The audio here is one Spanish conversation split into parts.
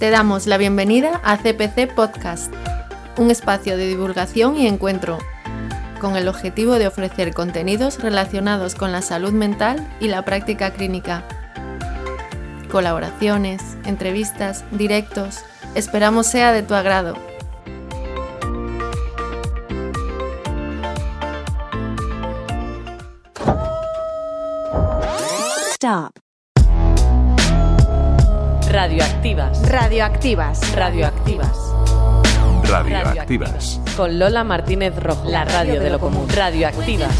Te damos la bienvenida a CPC Podcast, un espacio de divulgación y encuentro con el objetivo de ofrecer contenidos relacionados con la salud mental y la práctica clínica. Colaboraciones, entrevistas, directos, esperamos sea de tu agrado. Stop. Radioactivas. Radioactivas. Radioactivas. Radioactivas. Con Lola Martínez Rojo. La radio de lo común. Radioactivas.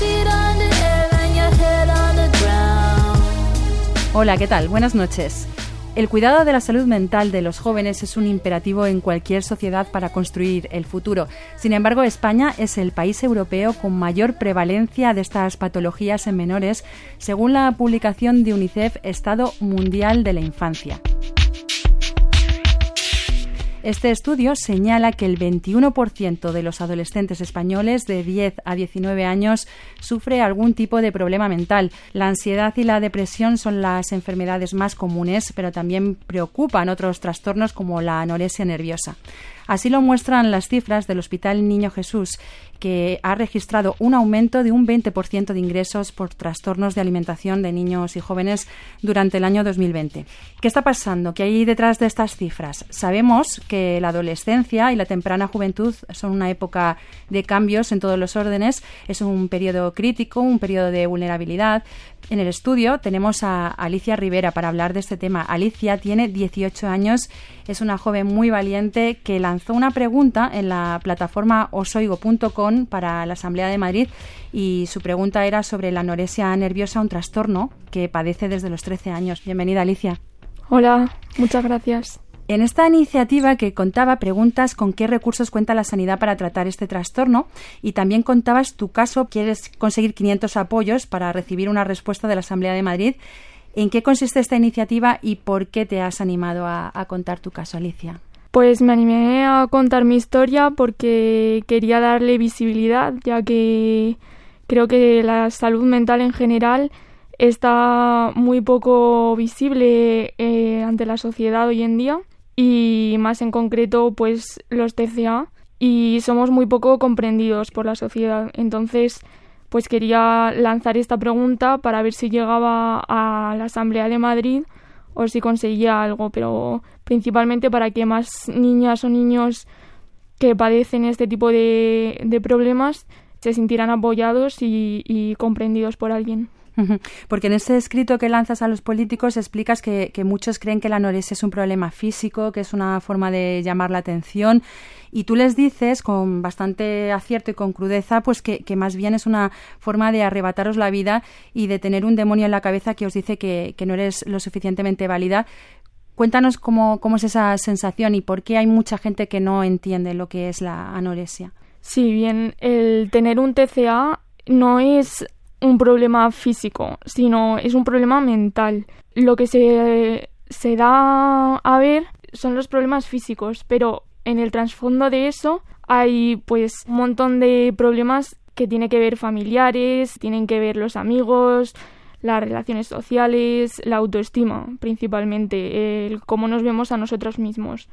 Hola, ¿qué tal? Buenas noches. El cuidado de la salud mental de los jóvenes es un imperativo en cualquier sociedad para construir el futuro. Sin embargo, España es el país europeo con mayor prevalencia de estas patologías en menores, según la publicación de UNICEF Estado Mundial de la Infancia. Este estudio señala que el 21% de los adolescentes españoles de 10 a 19 años sufre algún tipo de problema mental. La ansiedad y la depresión son las enfermedades más comunes, pero también preocupan otros trastornos como la anorexia nerviosa. Así lo muestran las cifras del Hospital Niño Jesús, que ha registrado un aumento de un 20% de ingresos por trastornos de alimentación de niños y jóvenes durante el año 2020. ¿Qué está pasando? ¿Qué hay detrás de estas cifras? Sabemos que la adolescencia y la temprana juventud son una época de cambios en todos los órdenes, es un periodo crítico, un periodo de vulnerabilidad. En el estudio tenemos a Alicia Rivera para hablar de este tema. Alicia tiene 18 años, es una joven muy valiente que lanzó una pregunta en la plataforma osoigo.com para la Asamblea de Madrid y su pregunta era sobre la anorexia nerviosa, un trastorno que padece desde los 13 años. Bienvenida, Alicia. Hola, muchas gracias. En esta iniciativa que contaba preguntas con qué recursos cuenta la sanidad para tratar este trastorno y también contabas tu caso, quieres conseguir 500 apoyos para recibir una respuesta de la Asamblea de Madrid. ¿En qué consiste esta iniciativa y por qué te has animado a, contar tu caso, Alicia? Pues me animé a contar mi historia porque quería darle visibilidad, ya que creo que la salud mental en general está muy poco visible eh, ante la sociedad hoy en día y más en concreto pues los TCA y somos muy poco comprendidos por la sociedad. Entonces pues quería lanzar esta pregunta para ver si llegaba a la Asamblea de Madrid o si conseguía algo, pero principalmente para que más niñas o niños que padecen este tipo de, de problemas se sintieran apoyados y, comprendidos por alguien. Porque en ese escrito que lanzas a los políticos explicas que, muchos creen que la anorexia es un problema físico, que es una forma de llamar la atención, y tú les dices con bastante acierto y con crudeza, pues que, más bien es una forma de arrebataros la vida y de tener un demonio en la cabeza que os dice que, que no eres lo suficientemente válida. Cuéntanos cómo, cómo es esa sensación y por qué hay mucha gente que no entiende lo que es la anorexia. Sí, bien, el tener un TCA no es un problema físico, sino es un problema mental. Lo que se, se da a ver son los problemas físicos, pero en el trasfondo de eso hay pues un montón de problemas que tienen que ver familiares, tienen que ver los amigos, las relaciones sociales, la autoestima principalmente, el cómo nos vemos a nosotros mismos.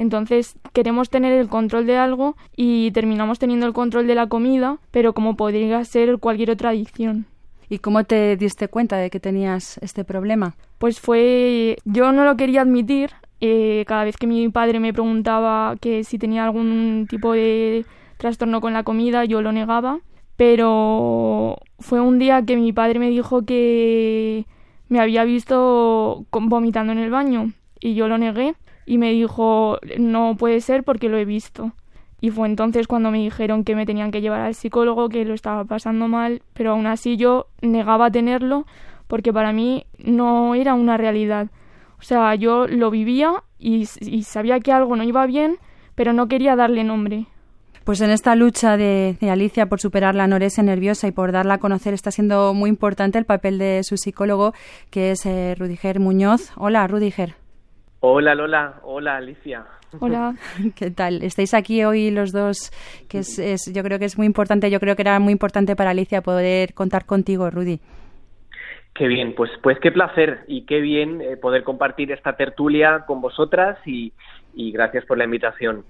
Entonces queremos tener el control de algo y terminamos teniendo el control de la comida, pero como podría ser cualquier otra adicción. ¿Y cómo te diste cuenta de que tenías este problema? Pues fue, yo no lo quería admitir. Eh, cada vez que mi padre me preguntaba que si tenía algún tipo de trastorno con la comida, yo lo negaba. Pero fue un día que mi padre me dijo que me había visto vomitando en el baño y yo lo negué y me dijo no puede ser porque lo he visto. Y fue entonces cuando me dijeron que me tenían que llevar al psicólogo, que lo estaba pasando mal, pero aún así yo negaba tenerlo porque para mí no era una realidad. O sea, yo lo vivía y, y sabía que algo no iba bien, pero no quería darle nombre. Pues en esta lucha de, Alicia por superar la anorexia nerviosa y por darla a conocer está siendo muy importante el papel de su psicólogo, que es eh, Rudiger Muñoz. Hola, Rudiger. Hola Lola, hola Alicia. Hola. ¿Qué tal? Estáis aquí hoy los dos, que es, yo creo que es muy importante, yo creo que era muy importante para Alicia poder contar contigo, Rudy. Qué bien, pues, pues qué placer y qué bien eh, poder compartir esta tertulia con vosotras y, y gracias por la invitación.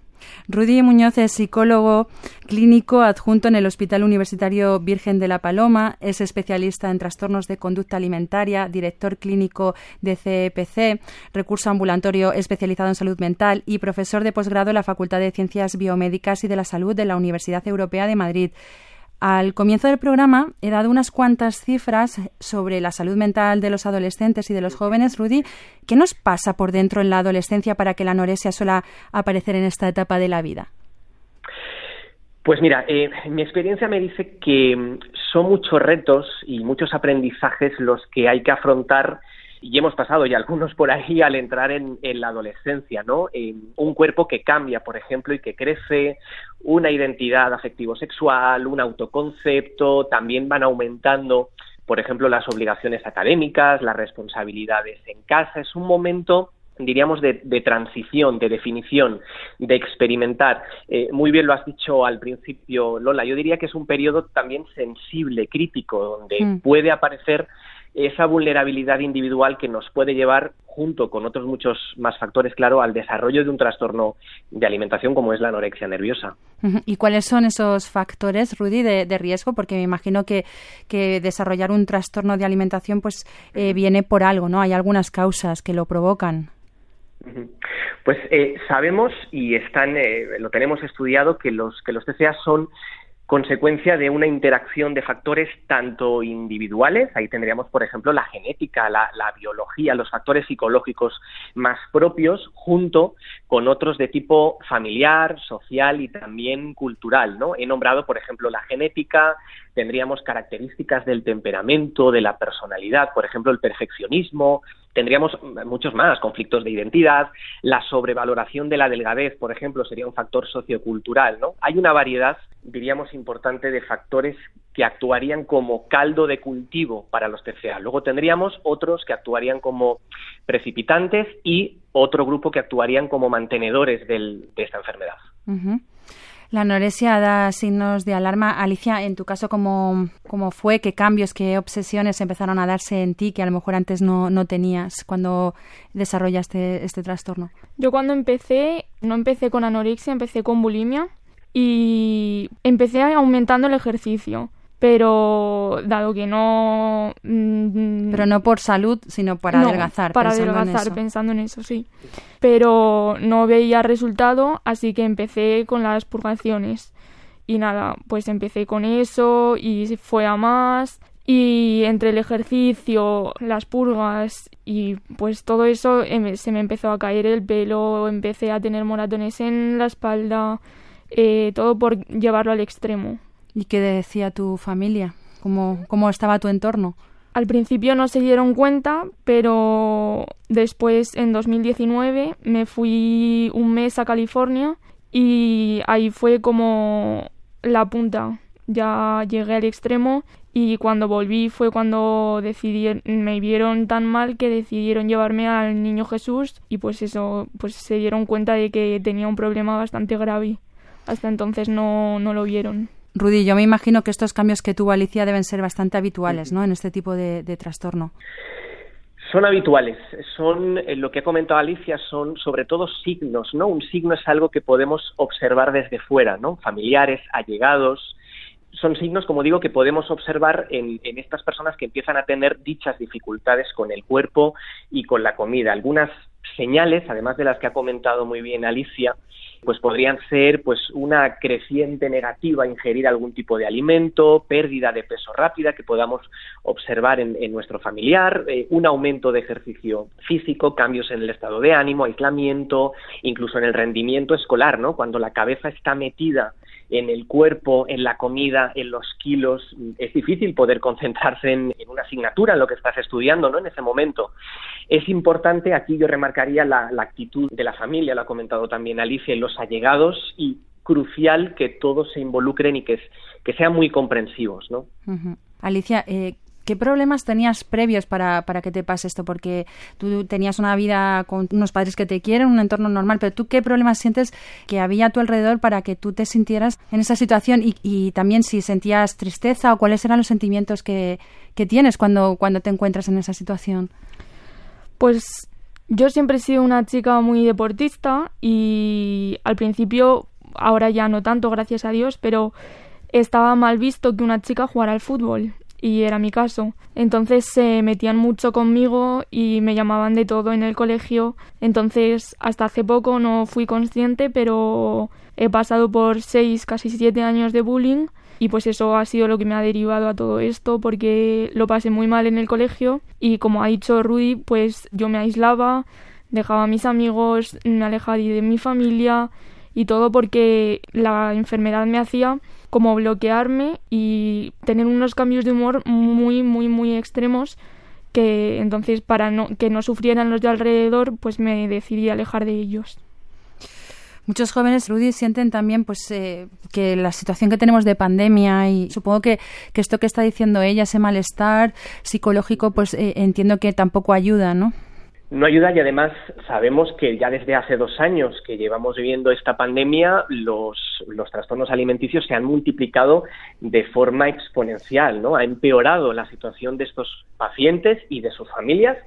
Rudy Muñoz es psicólogo clínico adjunto en el Hospital Universitario Virgen de la Paloma, es especialista en trastornos de conducta alimentaria, director clínico de CEPC, recurso ambulatorio especializado en salud mental y profesor de posgrado en la Facultad de Ciencias Biomédicas y de la Salud de la Universidad Europea de Madrid. Al comienzo del programa he dado unas cuantas cifras sobre la salud mental de los adolescentes y de los jóvenes. Rudy, ¿qué nos pasa por dentro en la adolescencia para que la anorexia suela aparecer en esta etapa de la vida? Pues mira, eh, mi experiencia me dice que son muchos retos y muchos aprendizajes los que hay que afrontar y hemos pasado ya algunos por ahí al entrar en, la adolescencia, ¿no? un cuerpo que cambia, por ejemplo, y que crece, una identidad afectivo-sexual, un autoconcepto, también van aumentando, por ejemplo, las obligaciones académicas, las responsabilidades en casa. Es un momento diríamos, de, transición, de definición, de experimentar. Eh, muy bien lo has dicho al principio, Lola. Yo diría que es un periodo también sensible, crítico, donde mm. puede aparecer esa vulnerabilidad individual que nos puede llevar, junto con otros muchos más factores, claro, al desarrollo de un trastorno de alimentación como es la anorexia nerviosa. ¿Y cuáles son esos factores, Rudy, de, riesgo? Porque me imagino que, desarrollar un trastorno de alimentación pues eh, viene por algo, ¿no? Hay algunas causas que lo provocan. Pues eh, sabemos y están, eh, lo tenemos estudiado que los que los TCA son consecuencia de una interacción de factores tanto individuales, ahí tendríamos, por ejemplo, la genética, la, biología, los factores psicológicos más propios, junto con otros de tipo familiar, social y también cultural, ¿no? He nombrado, por ejemplo, la genética, tendríamos características del temperamento, de la personalidad, por ejemplo, el perfeccionismo, tendríamos muchos más, conflictos de identidad, la sobrevaloración de la delgadez, por ejemplo, sería un factor sociocultural, ¿no? Hay una variedad, diríamos, importante de factores que actuarían como caldo de cultivo para los TCA. Luego tendríamos otros que actuarían como precipitantes y otro grupo que actuarían como mantenedores de esta enfermedad. La anorexia da signos de alarma. Alicia, en tu caso, ¿cómo, cómo fue? ¿Qué cambios, qué obsesiones empezaron a darse en ti que a lo mejor antes no, no tenías cuando desarrollaste este trastorno? Yo cuando empecé, no empecé con anorexia, empecé con bulimia y empecé aumentando el ejercicio pero dado que no... Pero no por salud, sino para adelgazar. Para adelgazar, pensando en eso, sí. Pero no veía resultado, así que empecé con las purgaciones. Y nada, pues empecé con eso y fue a más. Y entre el ejercicio, las purgas y pues todo eso em, se me empezó a caer el pelo, empecé a tener moratones en la espalda, eh, todo por llevarlo al extremo. ¿Y qué decía tu familia? ¿Cómo, ¿Cómo estaba tu entorno? Al principio no se dieron cuenta, pero después, en 2019, me fui un mes a California y ahí fue como la punta. Ya llegué al extremo y cuando volví fue cuando decidieron, me vieron tan mal que decidieron llevarme al niño Jesús y pues eso, pues se dieron cuenta de que tenía un problema bastante grave. Hasta entonces no, no lo vieron. Rudy, yo me imagino que estos cambios que tuvo Alicia deben ser bastante habituales, ¿no? En este tipo de, trastorno. Son habituales, son eh, lo que ha comentado Alicia, son sobre todo signos, ¿no? Un signo es algo que podemos observar desde fuera, ¿no? Familiares, allegados, son signos, como digo, que podemos observar en, en, estas personas que empiezan a tener dichas dificultades con el cuerpo y con la comida. Algunas señales, además de las que ha comentado muy bien Alicia, pues podrían ser pues una creciente negativa a ingerir algún tipo de alimento, pérdida de peso rápida que podamos observar en, nuestro familiar, eh, un aumento de ejercicio físico, cambios en el estado de ánimo, aislamiento, incluso en el rendimiento escolar, ¿no? Cuando la cabeza está metida en el cuerpo, en la comida, en los kilos, es difícil poder concentrarse en, una asignatura, en lo que estás estudiando, ¿no? En ese momento. Es importante, aquí yo remarcaría la, actitud de la familia, lo ha comentado también Alicia, los allegados y crucial que todos se involucren y que, que sean muy comprensivos, ¿no? Alicia, eh, ¿Qué problemas tenías previos para, para que te pase esto? Porque tú tenías una vida con unos padres que te quieren, un entorno normal, pero tú qué problemas sientes que había a tu alrededor para que tú te sintieras en esa situación y, y también si sentías tristeza o cuáles eran los sentimientos que, que tienes cuando, cuando te encuentras en esa situación? Pues yo siempre he sido una chica muy deportista y al principio, ahora ya no tanto, gracias a Dios, pero estaba mal visto que una chica jugara al fútbol y era mi caso. Entonces se metían mucho conmigo y me llamaban de todo en el colegio. Entonces hasta hace poco no fui consciente, pero he pasado por seis, casi siete años de bullying y pues eso ha sido lo que me ha derivado a todo esto porque lo pasé muy mal en el colegio y como ha dicho Rudy, pues yo me aislaba, dejaba a mis amigos, me alejaba de mi familia y todo porque la enfermedad me hacía como bloquearme y tener unos cambios de humor muy muy muy extremos que entonces para no, que no sufrieran los de alrededor pues me decidí alejar de ellos. Muchos jóvenes, Rudy, sienten también pues eh, que la situación que tenemos de pandemia y supongo que, que, esto que está diciendo ella, ese malestar psicológico, pues eh, entiendo que tampoco ayuda, ¿no? No ayuda y además sabemos que ya desde hace dos años que llevamos viviendo esta pandemia, los, los trastornos alimenticios se han multiplicado de forma exponencial, ¿no? Ha empeorado la situación de estos pacientes y de sus familias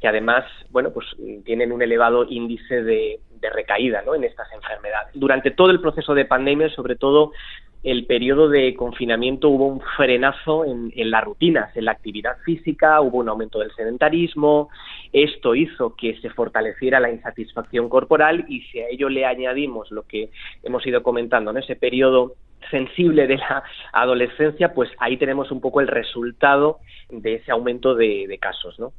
que además, bueno, pues tienen un elevado índice de, de recaída ¿no? en estas enfermedades. Durante todo el proceso de pandemia, sobre todo el periodo de confinamiento, hubo un frenazo en, las rutinas, en la actividad física, hubo un aumento del sedentarismo. Esto hizo que se fortaleciera la insatisfacción corporal y si a ello le añadimos lo que hemos ido comentando en ese periodo sensible de la adolescencia, pues ahí tenemos un poco el resultado de ese aumento de, de casos, ¿no?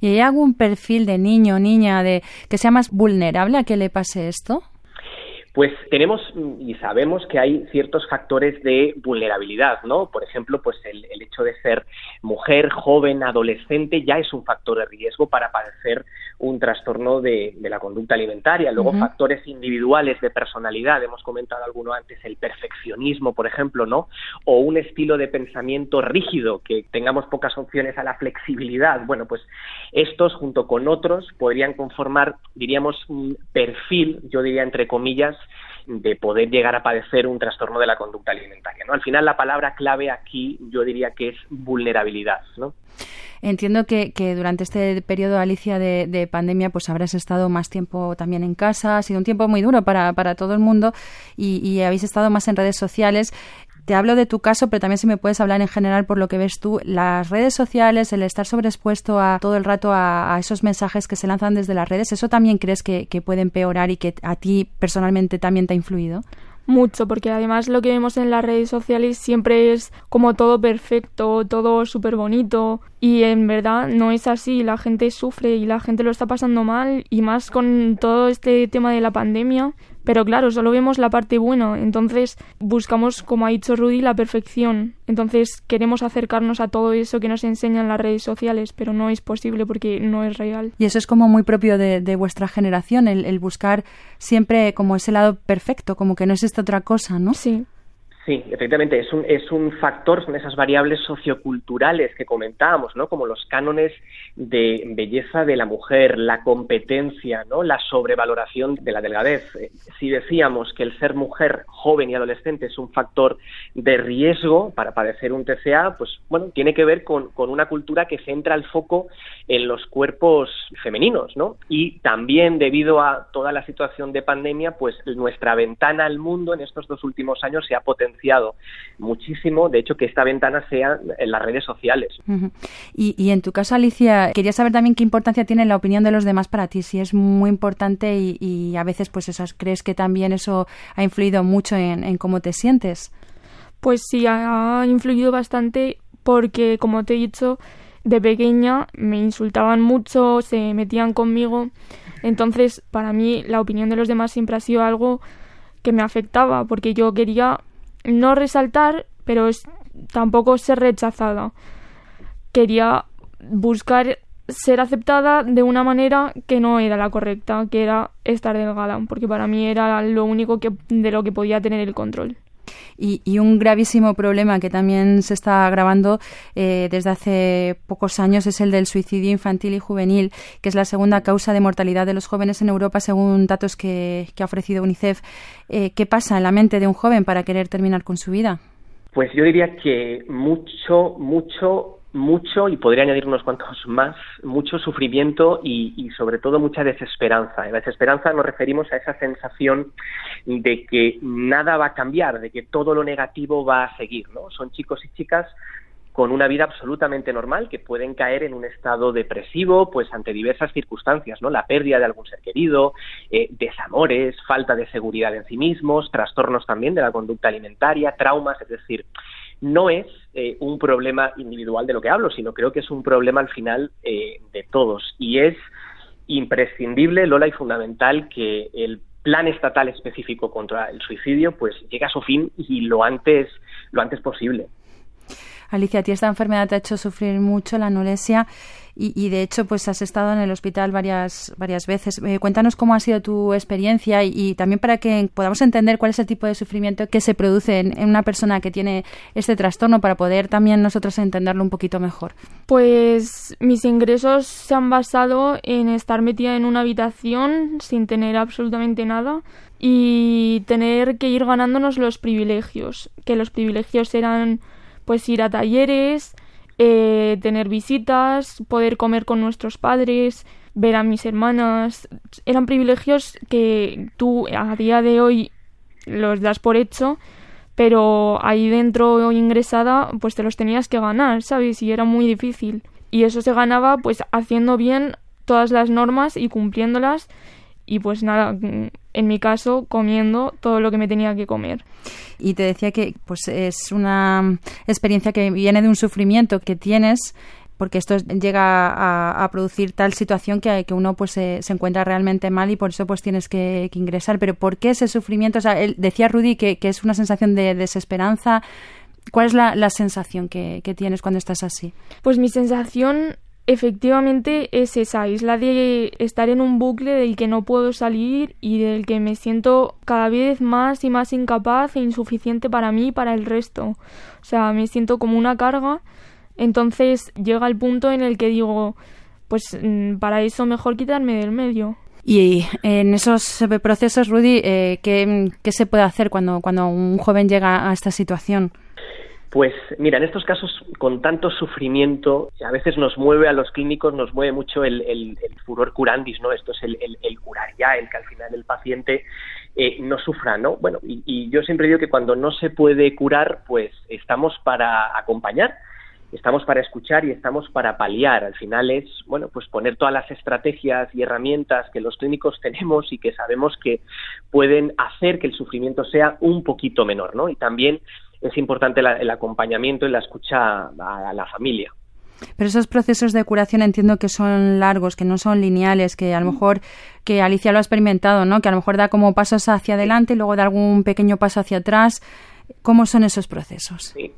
¿Y hay algún perfil de niño o niña de que sea más vulnerable a que le pase esto? Pues tenemos y sabemos que hay ciertos factores de vulnerabilidad, ¿no? Por ejemplo, pues el, el, hecho de ser mujer, joven, adolescente ya es un factor de riesgo para padecer un trastorno de, de la conducta alimentaria. Luego, uh -huh. factores individuales de personalidad, hemos comentado alguno antes, el perfeccionismo, por ejemplo, ¿no? O un estilo de pensamiento rígido, que tengamos pocas opciones a la flexibilidad. Bueno, pues estos, junto con otros, podrían conformar, diríamos, un perfil, yo diría entre comillas, de poder llegar a padecer un trastorno de la conducta alimentaria. ¿no? Al final la palabra clave aquí yo diría que es vulnerabilidad. ¿no? Entiendo que, durante este periodo, Alicia, de, de, pandemia, pues habrás estado más tiempo también en casa. Ha sido un tiempo muy duro para, para todo el mundo y, y habéis estado más en redes sociales. Te hablo de tu caso, pero también si me puedes hablar en general por lo que ves tú, las redes sociales, el estar sobreexpuesto a todo el rato a, esos mensajes que se lanzan desde las redes, ¿eso también crees que, que puede empeorar y que a ti personalmente también te ha influido? Mucho, porque además lo que vemos en las redes sociales siempre es como todo perfecto, todo súper bonito y en verdad no es así, la gente sufre y la gente lo está pasando mal y más con todo este tema de la pandemia, pero claro, solo vemos la parte buena, entonces buscamos, como ha dicho Rudy, la perfección, entonces queremos acercarnos a todo eso que nos enseñan las redes sociales, pero no es posible porque no es real. Y eso es como muy propio de, de vuestra generación, el, el buscar siempre como ese lado perfecto, como que no es esta otra cosa, ¿no? Sí. Sí, efectivamente, es un, es un factor, son esas variables socioculturales que comentábamos, ¿no? Como los cánones de belleza de la mujer, la competencia, ¿no? La sobrevaloración de la delgadez. Si decíamos que el ser mujer joven y adolescente es un factor de riesgo para padecer un TCA, pues bueno, tiene que ver con, con una cultura que centra el foco en los cuerpos femeninos, ¿no? Y también debido a toda la situación de pandemia, pues nuestra ventana al mundo en estos dos últimos años se ha potenciado muchísimo, de hecho, que esta ventana sea en las redes sociales. Uh -huh. y, y, en tu caso, Alicia, quería saber también qué importancia tiene la opinión de los demás para ti, si es muy importante y, y a veces, pues, eso, ¿crees que también eso ha influido mucho en, en cómo te sientes? Pues sí, ha influido bastante porque, como te he dicho, de pequeña me insultaban mucho, se metían conmigo. Entonces, para mí, la opinión de los demás siempre ha sido algo que me afectaba, porque yo quería no resaltar, pero tampoco ser rechazada. Quería buscar ser aceptada de una manera que no era la correcta, que era estar delgada, porque para mí era lo único que, de lo que podía tener el control. Y, un gravísimo problema que también se está agravando eh, desde hace pocos años es el del suicidio infantil y juvenil, que es la segunda causa de mortalidad de los jóvenes en Europa según datos que, ha ofrecido UNICEF. Eh, ¿Qué pasa en la mente de un joven para querer terminar con su vida? Pues yo diría que mucho, mucho mucho, y podría añadir unos cuantos más, mucho sufrimiento y, sobre todo mucha desesperanza. En la desesperanza nos referimos a esa sensación de que nada va a cambiar, de que todo lo negativo va a seguir. ¿no? Son chicos y chicas con una vida absolutamente normal que pueden caer en un estado depresivo pues ante diversas circunstancias no la pérdida de algún ser querido eh, desamores falta de seguridad en sí mismos trastornos también de la conducta alimentaria traumas es decir no es eh, un problema individual de lo que hablo, sino creo que es un problema al final eh, de todos. Y es imprescindible, Lola, y fundamental que el plan estatal específico contra el suicidio pues llegue a su fin y lo antes, lo antes posible. Alicia, a ti esta enfermedad te ha hecho sufrir mucho la anorexia y, de hecho pues has estado en el hospital varias, varias veces. Eh, cuéntanos cómo ha sido tu experiencia y, también para que podamos entender cuál es el tipo de sufrimiento que se produce en, una persona que tiene este trastorno para poder también nosotros entenderlo un poquito mejor. Pues mis ingresos se han basado en estar metida en una habitación sin tener absolutamente nada y tener que ir ganándonos los privilegios, que los privilegios eran pues ir a talleres, eh, tener visitas, poder comer con nuestros padres, ver a mis hermanas. Eran privilegios que tú a día de hoy los das por hecho, pero ahí dentro ingresada pues te los tenías que ganar, ¿sabes? Y era muy difícil. Y eso se ganaba pues haciendo bien todas las normas y cumpliéndolas y pues nada, en mi caso comiendo todo lo que me tenía que comer. Y te decía que pues es una experiencia que viene de un sufrimiento que tienes porque esto llega a, producir tal situación que, que uno pues se, encuentra realmente mal y por eso pues tienes que, ingresar. Pero ¿por qué ese sufrimiento? O sea, él, decía Rudy que, que, es una sensación de desesperanza. ¿Cuál es la, la sensación que tienes cuando estás así? Pues mi sensación efectivamente es esa isla de estar en un bucle del que no puedo salir y del que me siento cada vez más y más incapaz e insuficiente para mí y para el resto. O sea, me siento como una carga. Entonces llega el punto en el que digo, pues mm, para eso mejor quitarme del medio. Y en esos procesos, Rudy, eh, ¿qué, ¿qué, se puede hacer cuando, cuando un joven llega a esta situación? Pues mira, en estos casos con tanto sufrimiento, a veces nos mueve a los clínicos, nos mueve mucho el, furor curandis, ¿no? Esto es el, el, curar ya, el que al final el paciente eh, no sufra, ¿no? Bueno, y, y, yo siempre digo que cuando no se puede curar, pues estamos para acompañar, estamos para escuchar y estamos para paliar. Al final es, bueno, pues poner todas las estrategias y herramientas que los clínicos tenemos y que sabemos que pueden hacer que el sufrimiento sea un poquito menor, ¿no? Y también es importante el acompañamiento y la escucha a, la familia. Pero esos procesos de curación entiendo que son largos, que no son lineales, que a lo mejor, que Alicia lo ha experimentado, ¿no? Que a lo mejor da como pasos hacia adelante y luego da algún pequeño paso hacia atrás. ¿Cómo son esos procesos? Sí.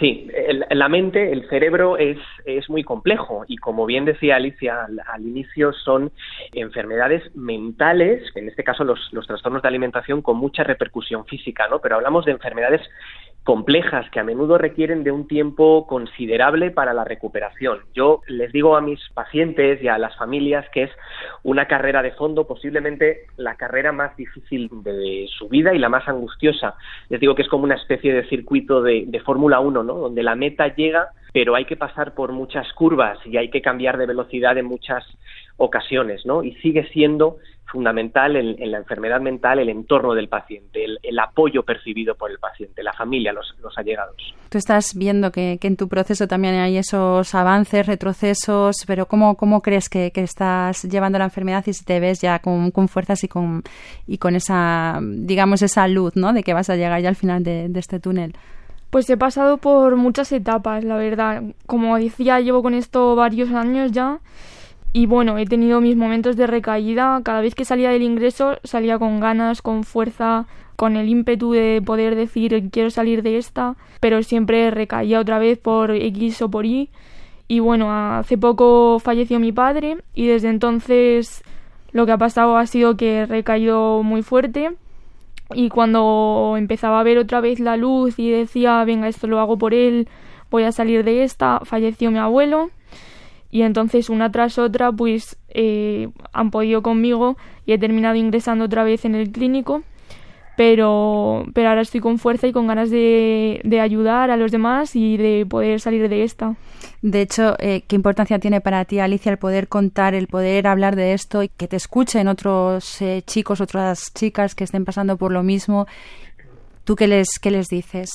Sí, la mente, el cerebro es, es muy complejo y como bien decía Alicia al, inicio, son enfermedades mentales, en este caso los, los trastornos de alimentación con mucha repercusión física, ¿no? Pero hablamos de enfermedades complejas que a menudo requieren de un tiempo considerable para la recuperación. Yo les digo a mis pacientes y a las familias que es una carrera de fondo, posiblemente la carrera más difícil de su vida y la más angustiosa. Les digo que es como una especie de circuito de, de Fórmula 1, ¿no? donde la meta llega, pero hay que pasar por muchas curvas y hay que cambiar de velocidad en muchas ocasiones, ¿no? Y sigue siendo fundamental en, la enfermedad mental el entorno del paciente, el, apoyo percibido por el paciente, la familia, los, allegados. Tú estás viendo que, en tu proceso también hay esos avances, retrocesos, pero ¿cómo, cómo crees que, estás llevando la enfermedad y si te ves ya con, fuerzas y con, y con esa, digamos, esa luz, ¿no? De que vas a llegar ya al final de, de este túnel. Pues he pasado por muchas etapas, la verdad. Como decía, llevo con esto varios años ya y bueno, he tenido mis momentos de recaída. Cada vez que salía del ingreso salía con ganas, con fuerza, con el ímpetu de poder decir quiero salir de esta, pero siempre recaía otra vez por X o por Y. Y bueno, hace poco falleció mi padre y desde entonces lo que ha pasado ha sido que he recaído muy fuerte. y cuando empezaba a ver otra vez la luz y decía, venga, esto lo hago por él, voy a salir de esta, falleció mi abuelo y entonces una tras otra pues eh, han podido conmigo y he terminado ingresando otra vez en el clínico pero, pero ahora estoy con fuerza y con ganas de, de ayudar a los demás y de poder salir de esta. De hecho, eh, ¿qué importancia tiene para ti, Alicia, el poder contar, el poder hablar de esto y que te escuchen otros eh, chicos, otras chicas que estén pasando por lo mismo? ¿Tú qué les, qué les dices?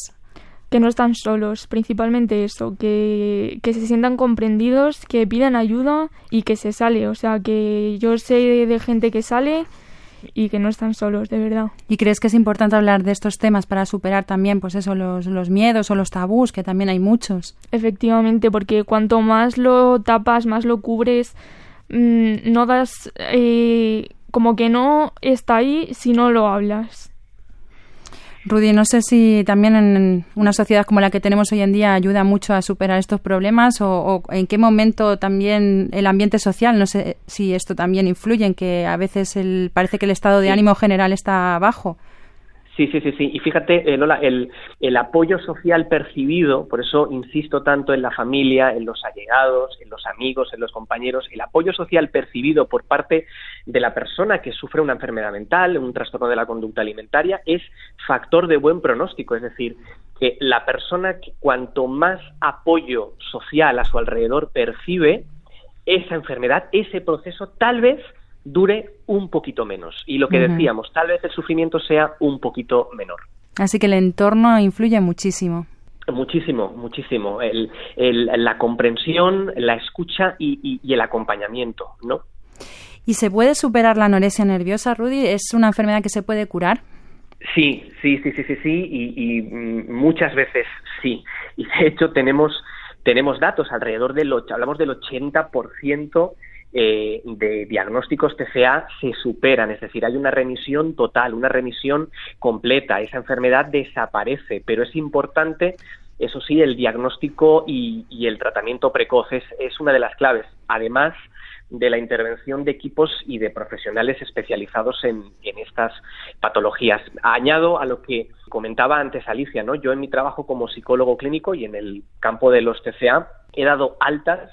Que no están solos, principalmente eso, que, que se sientan comprendidos, que pidan ayuda y que se sale. O sea, que yo sé de gente que sale y que no están solos, de verdad. ¿Y crees que es importante hablar de estos temas para superar también, pues eso, los, los miedos o los tabús, que también hay muchos? Efectivamente, porque cuanto más lo tapas, más lo cubres, mmm, no das, eh, como que no está ahí si no lo hablas. Rudy, no sé si también en una sociedad como la que tenemos hoy en día ayuda mucho a superar estos problemas o, o, en qué momento también el ambiente social, no sé si esto también influye en que a veces el, parece que el estado de ánimo general está bajo. Sí, sí, sí, sí. Y fíjate, eh, Lola, el, el, apoyo social percibido, por eso insisto tanto en la familia, en los allegados, en los amigos, en los compañeros, el apoyo social percibido por parte de la persona que sufre una enfermedad mental, un trastorno de la conducta alimentaria, es factor de buen pronóstico. Es decir, que la persona que cuanto más apoyo social a su alrededor percibe, esa enfermedad, ese proceso, tal vez dure un poquito menos. Y lo que uh -huh. decíamos, tal vez el sufrimiento sea un poquito menor. Así que el entorno influye muchísimo. Muchísimo, muchísimo. El, el, la comprensión, la escucha y, y, y, el acompañamiento, ¿no? ¿Y se puede superar la anorexia nerviosa, Rudy? ¿Es una enfermedad que se puede curar? Sí, sí, sí, sí, sí, sí, y, y muchas veces sí. Y de hecho tenemos, tenemos datos alrededor del, hablamos del 80% eh, de diagnósticos TCA se superan, es decir, hay una remisión total, una remisión completa, esa enfermedad desaparece, pero es importante, eso sí, el diagnóstico y, el tratamiento precoz es, es, una de las claves, además de la intervención de equipos y de profesionales especializados en, en estas patologías. Añado a lo que comentaba antes Alicia, ¿no? Yo en mi trabajo como psicólogo clínico y en el campo de los TCA he dado altas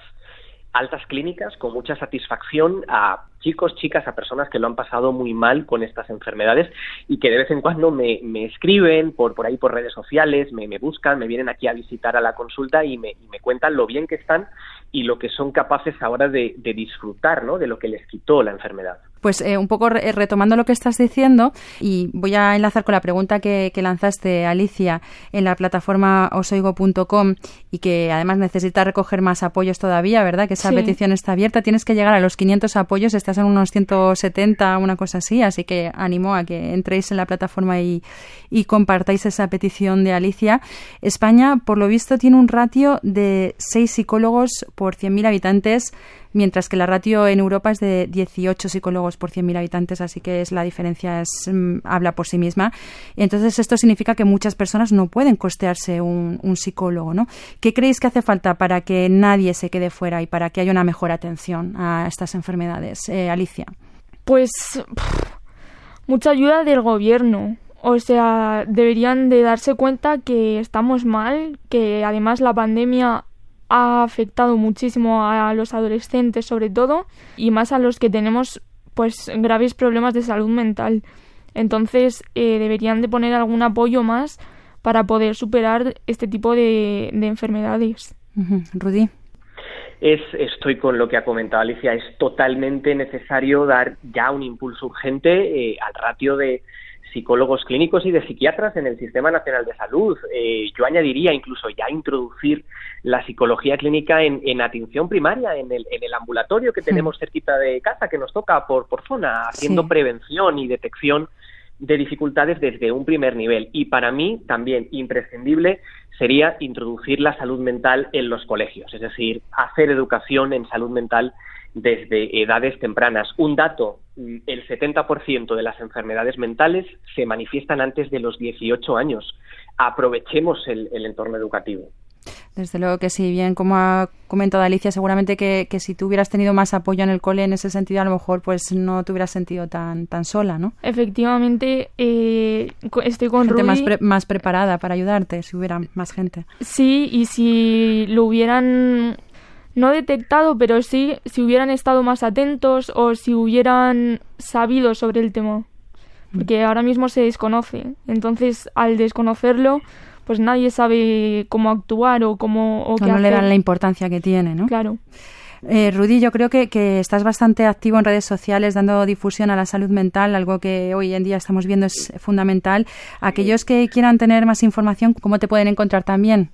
altas clínicas con mucha satisfacción a chicos, chicas, a personas que lo han pasado muy mal con estas enfermedades y que de vez en cuando me, escriben por, por ahí por redes sociales, me, me, buscan, me vienen aquí a visitar a la consulta y me, y me cuentan lo bien que están y lo que son capaces ahora de, de disfrutar ¿no? de lo que les quitó la enfermedad. Pues eh, un poco re retomando lo que estás diciendo, y voy a enlazar con la pregunta que, que lanzaste, Alicia, en la plataforma osoigo.com y que además necesita recoger más apoyos todavía, ¿verdad? Que esa sí. petición está abierta. Tienes que llegar a los 500 apoyos, estás en unos 170, una cosa así, así que animo a que entréis en la plataforma y, y compartáis esa petición de Alicia. España, por lo visto, tiene un ratio de 6 psicólogos por 100.000 habitantes mientras que la ratio en Europa es de 18 psicólogos por 100.000 habitantes, así que es la diferencia es, mm, habla por sí misma. Entonces esto significa que muchas personas no pueden costearse un, psicólogo, ¿no? ¿Qué creéis que hace falta para que nadie se quede fuera y para que haya una mejor atención a estas enfermedades, eh, Alicia? Pues mucha ayuda del gobierno. O sea, deberían de darse cuenta que estamos mal, que además la pandemia ha afectado muchísimo a los adolescentes sobre todo y más a los que tenemos pues graves problemas de salud mental. Entonces eh, deberían de poner algún apoyo más para poder superar este tipo de, de enfermedades. Uh -huh. Rudy. Es, estoy con lo que ha comentado Alicia, es totalmente necesario dar ya un impulso urgente eh, al ratio de, psicólogos clínicos y de psiquiatras en el Sistema Nacional de Salud. Eh, yo añadiría incluso ya introducir la psicología clínica en, en atención primaria, en el, en el, ambulatorio que tenemos cerquita de casa, que nos toca por, por zona, haciendo sí. prevención y detección de dificultades desde un primer nivel. Y para mí también imprescindible sería introducir la salud mental en los colegios, es decir, hacer educación en salud mental desde edades tempranas. Un dato, el 70% de las enfermedades mentales se manifiestan antes de los 18 años. Aprovechemos el, el entorno educativo. Desde luego que sí, bien, como ha comentado Alicia, seguramente que, si tú hubieras tenido más apoyo en el cole en ese sentido, a lo mejor pues no te hubieras sentido tan, tan sola, ¿no? Efectivamente, eh, estoy con gente más, más preparada para ayudarte, si hubiera más gente. Sí, y si lo hubieran no detectado, pero sí si hubieran estado más atentos o si hubieran sabido sobre el tema. Porque ahora mismo se desconoce. Entonces, al desconocerlo, pues nadie sabe cómo actuar o cómo o, no le dan la importancia que tiene, ¿no? Claro. Eh, Rudy, yo creo que, que, estás bastante activo en redes sociales dando difusión a la salud mental, algo que hoy en día estamos viendo es fundamental. Aquellos que quieran tener más información, ¿cómo te pueden encontrar también?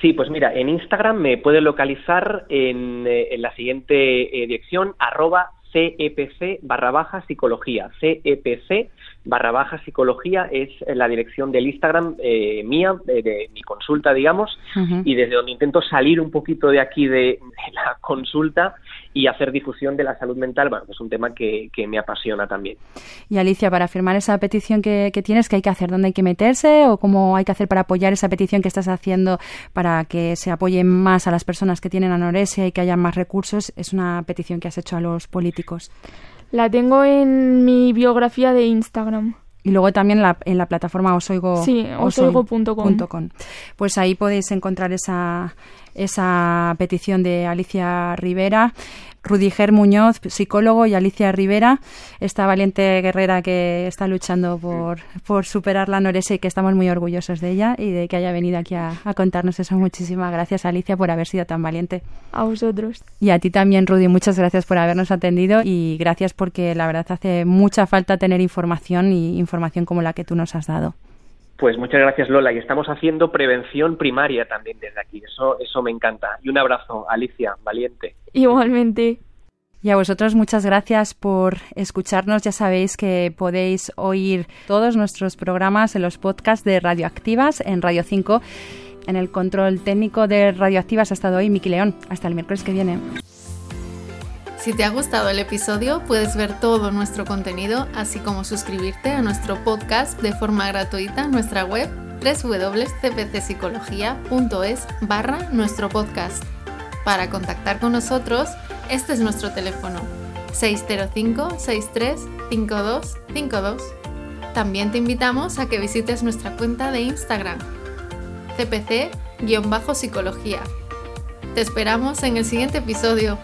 Sí, pues mira, en Instagram me puede localizar en, eh, en la siguiente eh, dirección, arroba CEPC barra baja psicología. CEPC barra baja psicología es la dirección del Instagram eh, mía, de, mi consulta, digamos, y desde donde intento salir un poquito de aquí de, la consulta y hacer difusión de la salud mental, bueno, es un tema que, me apasiona también. Y Alicia, para firmar esa petición que, que, tienes, ¿qué hay que hacer? ¿Dónde hay que meterse? ¿O cómo hay que hacer para apoyar esa petición que estás haciendo para que se apoye más a las personas que tienen anorexia y que haya más recursos? Es una petición que has hecho a los políticos. La tengo en mi biografía de Instagram. Y luego también la, en la plataforma osoigo, sí, osoigo.com. Pues ahí podéis encontrar esa, esa petición de Alicia Rivera. Rudiger Muñoz, psicólogo, y Alicia Rivera, esta valiente guerrera que está luchando por, por superar la anorexia y que estamos muy orgullosos de ella y de que haya venido aquí a, contarnos eso. Muchísimas gracias, Alicia, por haber sido tan valiente. A vosotros. Y a ti también, Rudy, muchas gracias por habernos atendido y gracias porque la verdad hace mucha falta tener información y información como la que tú nos has dado. Pues muchas gracias Lola y estamos haciendo prevención primaria también desde aquí. Eso, eso me encanta. Y un abrazo, Alicia, valiente. Igualmente. Y a vosotros muchas gracias por escucharnos. Ya sabéis que podéis oír todos nuestros programas en los podcasts de Radioactivas en Radio 5. En el control técnico de Radioactivas ha estado hoy Miki León. Hasta el miércoles que viene. Si te ha gustado el episodio, puedes ver todo nuestro contenido, así como suscribirte a nuestro podcast de forma gratuita en nuestra web www.cpcpsicología.es barra nuestro podcast. Para contactar con nosotros, este es nuestro teléfono 605-635252. También te invitamos a que visites nuestra cuenta de Instagram, cpc-psicología. Te esperamos en el siguiente episodio.